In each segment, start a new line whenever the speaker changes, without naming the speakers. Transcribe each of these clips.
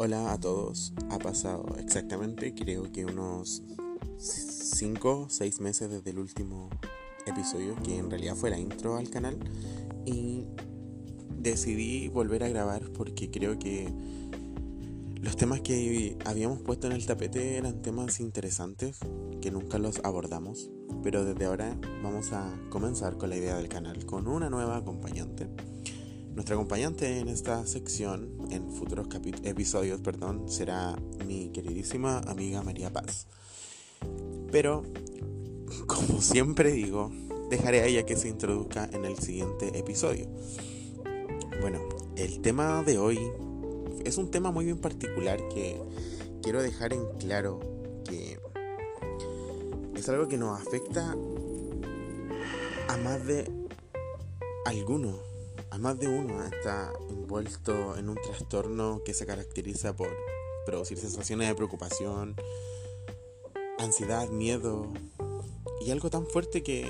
Hola a todos. Ha pasado exactamente, creo que unos 5 o 6 meses desde el último episodio, que en realidad fue la intro al canal. Y decidí volver a grabar porque creo que los temas que habíamos puesto en el tapete eran temas interesantes que nunca los abordamos. Pero desde ahora vamos a comenzar con la idea del canal, con una nueva acompañante. Nuestra acompañante en esta sección, en futuros episodios, perdón, será mi queridísima amiga María Paz. Pero, como siempre digo, dejaré a ella que se introduzca en el siguiente episodio. Bueno, el tema de hoy es un tema muy bien particular que quiero dejar en claro que es algo que nos afecta a más de alguno a más de uno está envuelto en un trastorno que se caracteriza por producir sensaciones de preocupación, ansiedad, miedo y algo tan fuerte que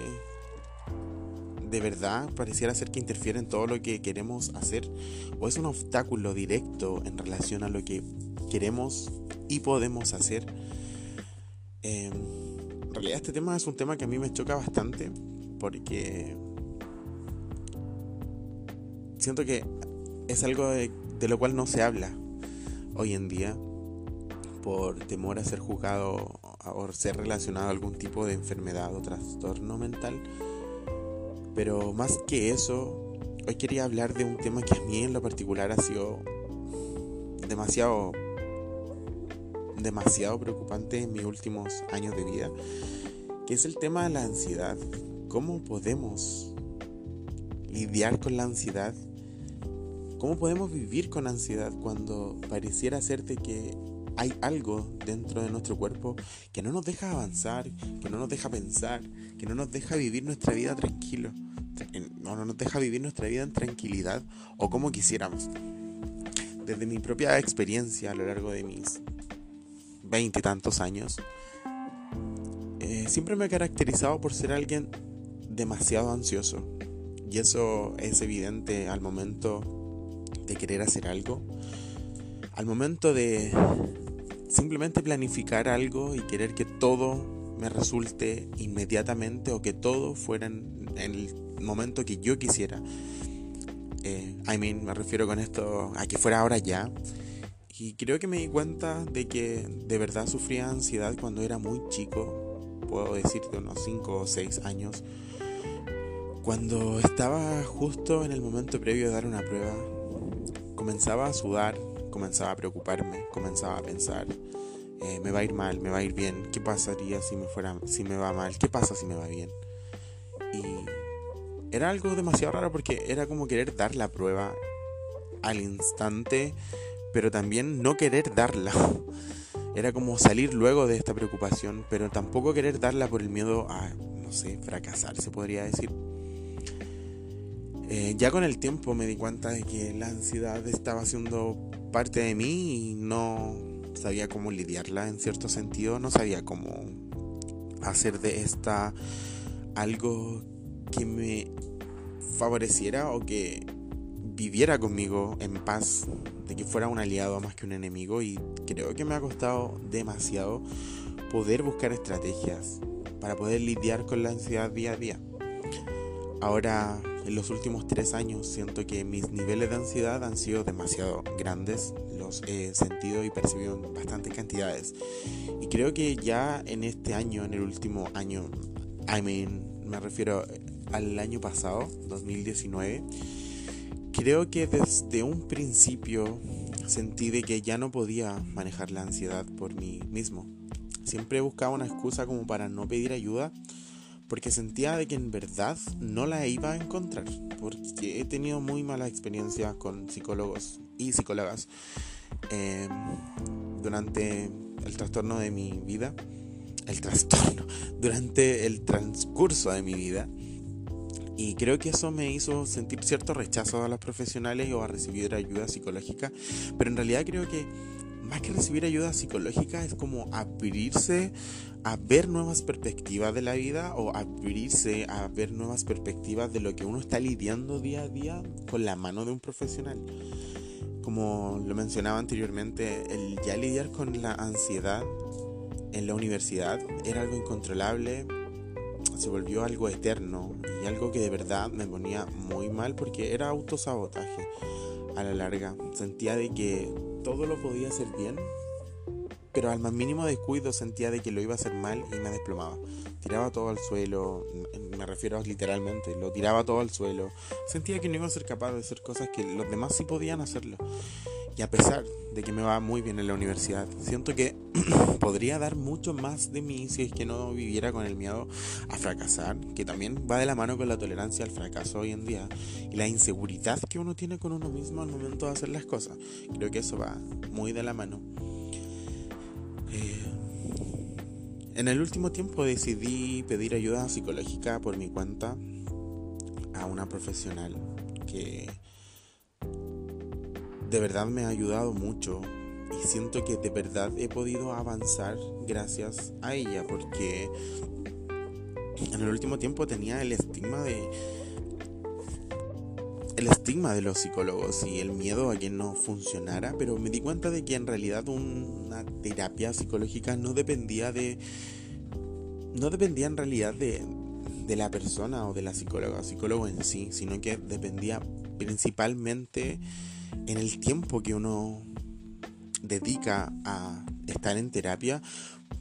de verdad pareciera ser que interfiere en todo lo que queremos hacer o es un obstáculo directo en relación a lo que queremos y podemos hacer. Em, en realidad este tema es un tema que a mí me choca bastante porque siento que es algo de, lo cual no se habla hoy en día por temor a ser juzgado o ser relacionado a algún tipo de enfermedad o trastorno mental. Pero más que eso, hoy quería hablar de un tema que a mí en lo particular ha sido demasiado demasiado preocupante en mis últimos años de vida, que es el tema de la ansiedad. ¿Cómo podemos lidiar con la ansiedad ¿Cómo podemos vivir con ansiedad cuando pareciera hacerte que hay algo dentro de nuestro cuerpo que no nos deja avanzar, que no nos deja pensar, que no nos deja vivir nuestra vida tranquilo, no, no nos deja vivir nuestra vida en tranquilidad o como quisiéramos? Desde mi propia experiencia a lo largo de mis veinte y tantos años, eh, siempre me he caracterizado por ser alguien demasiado ansioso. Y eso es evidente al momento de querer hacer algo, al momento de simplemente planificar algo y querer que todo me resulte inmediatamente o que todo fuera en, el momento que yo quisiera. Eh, I mean, me refiero con esto a que fuera ahora ya. Y creo que me di cuenta de que de verdad sufría ansiedad cuando era muy chico, puedo decir de unos 5 o 6 años, cuando estaba justo en el momento previo de dar una prueba comenzaba a sudar, comenzaba a preocuparme, comenzaba a pensar, eh, me va a ir mal, me va a ir bien, ¿qué pasaría si me fuera, si me va mal? ¿Qué pasa si me va bien? Y era algo demasiado raro porque era como querer dar la prueba al instante, pero también no querer darla. Era como salir luego de esta preocupación, pero tampoco querer darla por el miedo a, no sé, fracasar, se podría decir. Eh, ya con el tiempo me di cuenta de que la ansiedad estaba siendo parte de mí y no sabía cómo lidiarla en cierto sentido, no sabía cómo hacer de esta algo que me favoreciera o que viviera conmigo en paz, de que fuera un aliado más que un enemigo y creo que me ha costado demasiado poder buscar estrategias para poder lidiar con la ansiedad día a día. Ahora en los últimos tres años siento que mis niveles de ansiedad han sido demasiado grandes, los he sentido y percibido en bastantes cantidades. Y creo que ya en este año, en el último año, I mean, me refiero al año pasado, 2019, creo que desde un principio sentí de que ya no podía manejar la ansiedad por mí mismo. Siempre buscaba una excusa como para no pedir ayuda porque sentía de que en verdad no la iba a encontrar, porque he tenido muy malas experiencias con psicólogos y psicólogas em, durante el trastorno de mi vida, el trastorno, durante el transcurso de mi vida. Y creo que eso me hizo sentir cierto rechazo a los profesionales o a recibir ayuda psicológica, pero en realidad creo que más que recibir ayuda psicológica es como abrirse a ver nuevas perspectivas de la vida o abrirse a ver nuevas perspectivas de lo que uno está lidiando día a día con la mano de un profesional. como lo mencionaba anteriormente, el ya lidiar con la ansiedad en la universidad era algo incontrolable, se volvió algo eterno y algo que de verdad me ponía muy mal porque era autosabotaje a la larga. Sentía de que todo lo podía hacer bien, pero al más mínimo descuido sentía de que lo iba a hacer mal y me desplomaba. Tiraba todo al suelo, me refiero literalmente, lo tiraba todo al suelo. Sentía que no iba a ser capaz de hacer cosas que los demás sí podían hacerlo. Y a pesar de que me va muy bien en la universidad, siento que podría dar mucho más de mí si es que no viviera con el miedo a fracasar, que también va de la mano con la tolerancia al fracaso hoy en día y la inseguridad que uno tiene con uno mismo al momento de hacer las cosas. Creo que eso va muy de la mano. Eh, en el último tiempo decidí pedir ayuda psicológica por mi cuenta a una profesional que de verdad me ha ayudado mucho y siento que de verdad he podido avanzar gracias a ella porque en el último tiempo tenía el estigma de el estigma de los psicólogos y el miedo a que no funcionara, pero me di cuenta de que en realidad una terapia psicológica no dependía de no dependía en realidad de, de la persona o de la psicóloga, psicólogo en sí, sino que dependía principalmente en el tiempo que uno dedica a estar en terapia,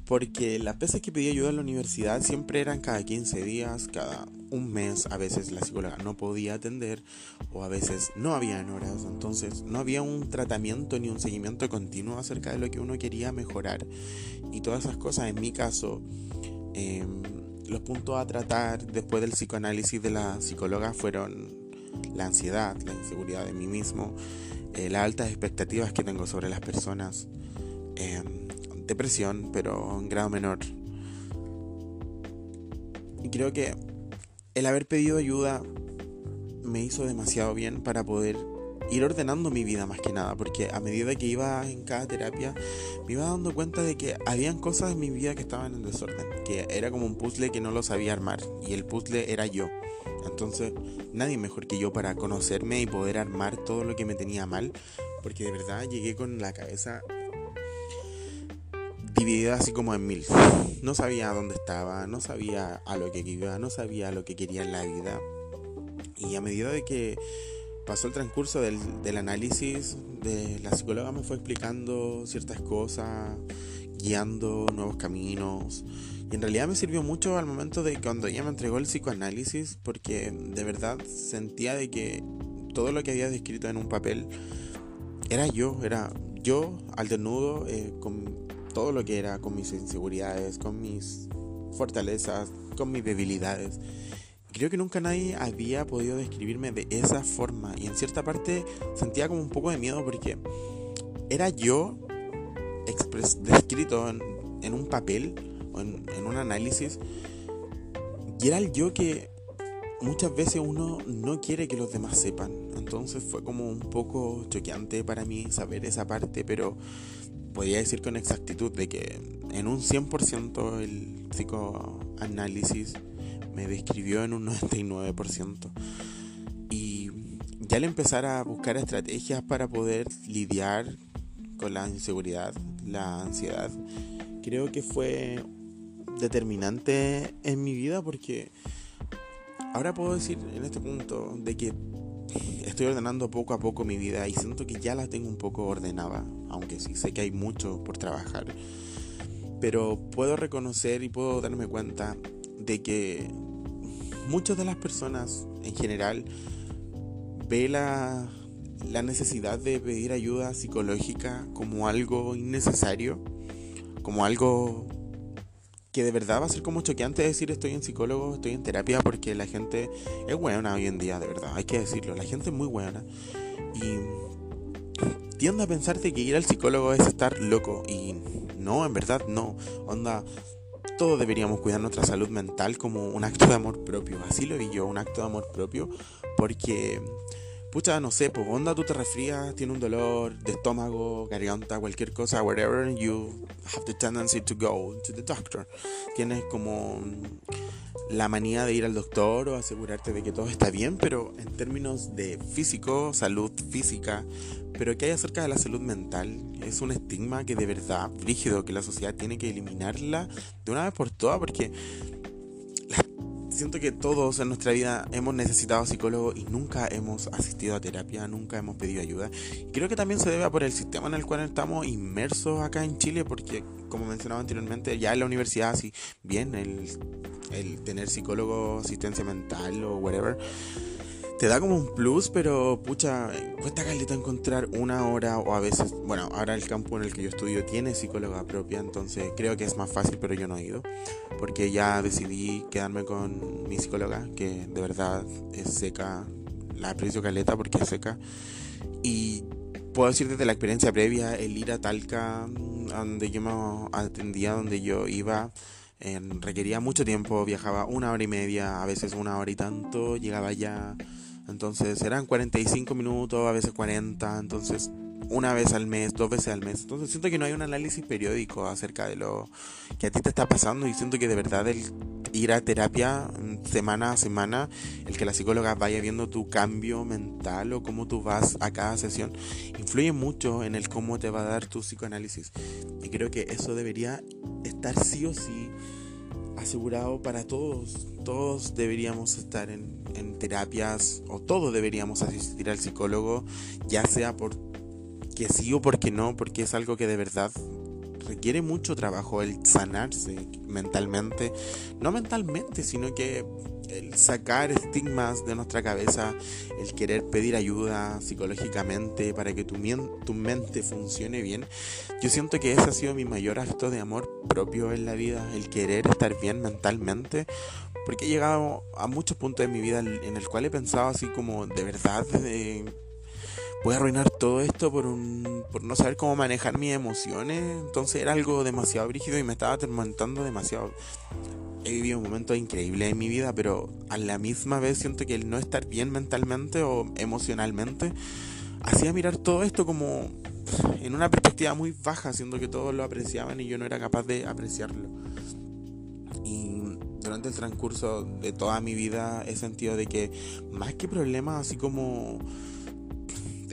porque las veces que pedí ayuda en la universidad siempre eran cada 15 días, cada un mes, a veces la psicóloga no podía atender o a veces no había horas, entonces no había un tratamiento ni un seguimiento continuo acerca de lo que uno quería mejorar y todas esas cosas. En mi caso, em, los puntos a tratar después del psicoanálisis de la psicóloga fueron la ansiedad, la inseguridad de mí mismo, eh, las altas expectativas que tengo sobre las personas, em, depresión, pero en grado menor. Y creo que el haber pedido ayuda me hizo demasiado bien para poder ir ordenando mi vida más que nada, porque a medida que iba en cada terapia me iba dando cuenta de que habían cosas en mi vida que estaban en desorden, que era como un puzzle que no lo sabía armar y el puzzle era yo. Entonces, nadie mejor que yo para conocerme y poder armar todo lo que me tenía mal, porque de verdad llegué con la cabeza dividida así como en mil. No sabía dónde estaba, no sabía a lo que iba, no sabía lo que quería en la vida. Y a medida de que pasó el transcurso del, del análisis, de la psicóloga me fue explicando ciertas cosas, guiando nuevos caminos, y en realidad me sirvió mucho al momento de cuando ella me entregó el psicoanálisis, porque de verdad sentía de que todo lo que había descrito en un papel era yo, era yo al desnudo, eh, con todo lo que era, con mis inseguridades, con mis fortalezas, con mis debilidades. Creo que nunca nadie había podido describirme de esa forma y en cierta parte sentía como un poco de miedo porque era yo descrito en, en un papel en, un análisis, y era el yo que muchas veces uno no quiere que los demás sepan. Entonces fue como un poco choqueante para mí saber esa parte, pero podría decir con exactitud de que en un 100% el psicoanálisis me describió en un 99%. Y ya al empezar a buscar estrategias para poder lidiar con la inseguridad, la ansiedad, creo que fue determinante en mi vida porque ahora puedo decir en este punto de que estoy ordenando poco a poco mi vida y siento que ya la tengo un poco ordenada, aunque sí sé que hay mucho por trabajar. Pero puedo reconocer y puedo darme cuenta de que muchas de las personas en general ve la, la necesidad de pedir ayuda psicológica como algo innecesario, como algo que de verdad va a ser como choqueante decir estoy en psicólogo, estoy en terapia, porque la gente es buena hoy en día, de verdad, hay que decirlo, la gente es muy buena. Y tiende a pensarte que ir al psicólogo es estar loco. Y no, en verdad no. Onda, todos deberíamos cuidar nuestra salud mental como un acto de amor propio. Así lo vi yo, un acto de amor propio. Porque pucha, no sé, pues onda tú te resfrías, tienes un dolor de estómago, garganta, cualquier cosa, whatever, you have the tendency to go to the doctor. Tienes como la manía de ir al doctor o asegurarte de que todo está bien, pero en términos de físico, salud física, pero que hay acerca de la salud mental, es un estigma que de verdad, rígido, que la sociedad tiene que eliminarla de una vez por todas, porque siento que todos en nuestra vida hemos necesitado psicólogo y nunca hemos asistido a terapia, nunca hemos pedido ayuda. Y creo que también se debe por el sistema en el cual estamos inmersos acá en Chile, porque como mencionaba anteriormente, ya en la universidad, si bien el, el tener psicólogo, asistencia mental o whatever, te da como un plus, pero pucha, cuesta caleta encontrar una hora o a veces, bueno, ahora el campo en el que yo estudio tiene psicóloga propia, entonces creo que es más fácil, pero yo no he ido, porque ya decidí quedarme con mi psicóloga, que de verdad es seca, la aprecio caleta porque es seca, y puedo decir desde la experiencia previa, el ir a Talca, donde yo me atendía, donde yo iba, requería mucho tiempo, viajaba una hora y media, a veces una hora y tanto, llegaba ya entonces eran 45 minutos, a veces 40, entonces una vez al mes, dos veces al mes. Entonces siento que no hay un análisis periódico acerca de lo que a ti te está pasando y siento que de verdad el ir a terapia semana a semana, el que la psicóloga vaya viendo tu cambio mental o cómo tú vas a cada sesión, influye mucho en el cómo te va a dar tu psicoanálisis. Y creo que eso debería estar sí o sí asegurado para todos. Todos deberíamos estar en, terapias o todos deberíamos asistir al psicólogo, ya sea porque sí o porque no, porque es algo que de verdad requiere mucho trabajo el sanarse mentalmente, no mentalmente, sino que el sacar estigmas de nuestra cabeza, el querer pedir ayuda psicológicamente para que tu, tu mente funcione bien, yo siento que ese ha sido mi mayor acto de amor propio en la vida, el querer estar bien mentalmente, porque he llegado a muchos puntos de mi vida en el cual he pensado así como de verdad... voy a arruinar todo esto por un por no saber cómo manejar mis emociones entonces era algo demasiado brígido y me estaba atormentando demasiado he vivido momentos increíbles en mi vida, pero a la misma vez siento que el no estar bien mentalmente o emocionalmente hacía mirar todo esto como en una perspectiva muy baja, siendo que todos lo apreciaban y yo no era capaz de apreciarlo. Y durante el transcurso de toda mi vida he sentido de que más que problemas así como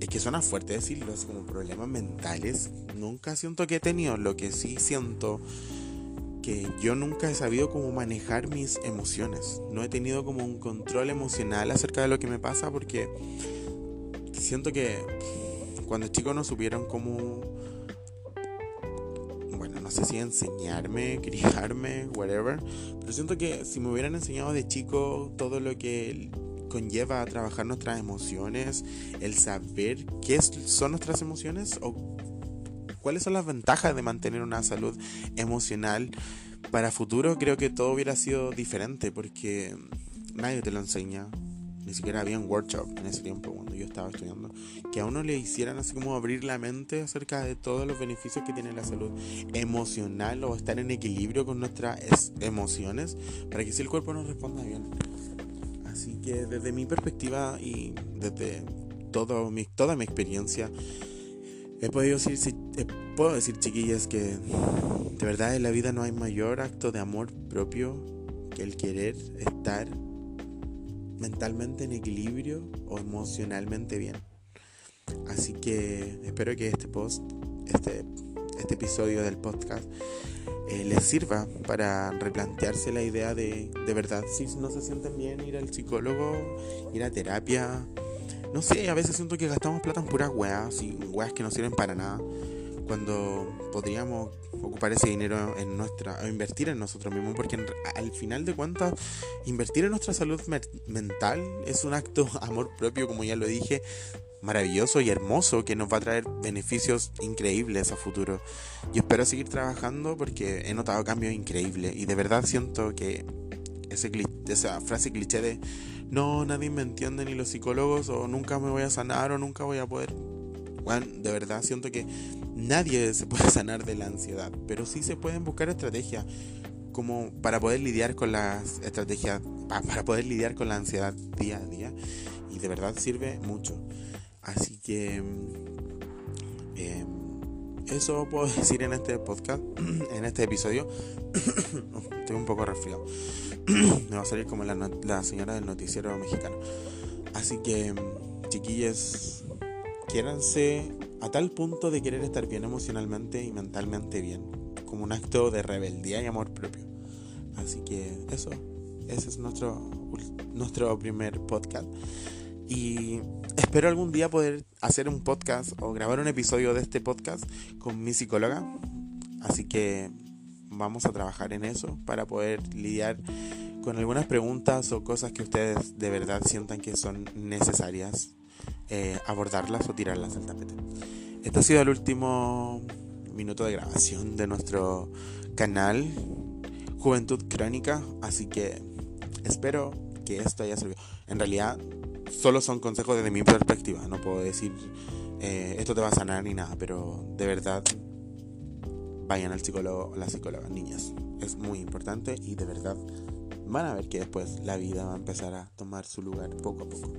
es que suena fuerte decirlo, así como problemas mentales, nunca siento que he tenido, lo que sí siento que yo nunca he sabido cómo manejar mis emociones. No he tenido como un control emocional acerca de lo que me pasa porque siento que cuando chicos no supieron cómo, bueno, no sé si enseñarme, criarme, whatever, pero siento que si me hubieran enseñado de chico todo lo que conlleva a trabajar nuestras emociones, el saber qué son nuestras emociones o cuáles son las ventajas de mantener una salud emocional para futuro, creo que todo hubiera sido diferente porque nadie te lo enseña. Ni siquiera había un workshop en ese tiempo cuando yo estaba estudiando. Que a uno le hicieran así como abrir la mente acerca de todos los beneficios que tiene la salud emocional o estar en equilibrio con nuestras emociones para que si el cuerpo nos responda bien. Así que desde mi perspectiva y desde todo mi, toda mi experiencia, He podido decir, puedo decir, chiquillas, que de verdad en la vida no hay mayor acto de amor propio que el querer estar mentalmente en equilibrio o emocionalmente bien. Así que espero que este post, este, este episodio del podcast, eh, les sirva para replantearse la idea de, de verdad, si no se sienten bien, ir al psicólogo, ir a terapia, no sé, a veces siento que gastamos plata en puras weas y weas que no sirven para nada. Cuando podríamos ocupar ese dinero en nuestra. o invertir en nosotros mismos. Porque al final de cuentas, invertir en nuestra salud mental es un acto amor propio, como ya lo dije, maravilloso y hermoso que nos va a traer beneficios increíbles a futuro. Yo espero seguir trabajando porque he notado cambios increíbles y de verdad siento que ese, esa frase cliché de no, nadie me entiende ni los psicólogos o nunca me voy a sanar o nunca voy a poder. Bueno, de verdad siento que nadie se puede sanar de la ansiedad, pero sí se pueden buscar estrategias como para poder lidiar con las estrategias, para poder lidiar con la ansiedad día a día. y de verdad sirve mucho. Así que eh, eso puedo decir en este podcast, en este episodio. Estoy un poco resfriado. Me va a salir como la, la señora del noticiero mexicano. Así que, chiquillos, quiéranse a tal punto de querer estar bien emocionalmente y mentalmente bien, como un acto de rebeldía y amor propio. Así que eso, ese es nuestro, nuestro primer podcast. Y espero algún día poder hacer un podcast o grabar un episodio de este podcast con mi psicóloga. Así que vamos a trabajar en eso para poder lidiar con algunas preguntas o cosas que ustedes de verdad sientan que son necesarias eh, abordarlas o tirarlas al tapete. Este ha sido el último minuto de grabación de nuestro canal Juventud Crónica, así que espero que esto haya servido. En realidad, solo son consejos desde mi perspectiva, no puedo decir eh, esto te va a sanar ni nada, pero de verdad vayan al psicólogo o la psicóloga, niñas. Es muy importante y de verdad van a ver que después la vida va a empezar a tomar su lugar poco a poco.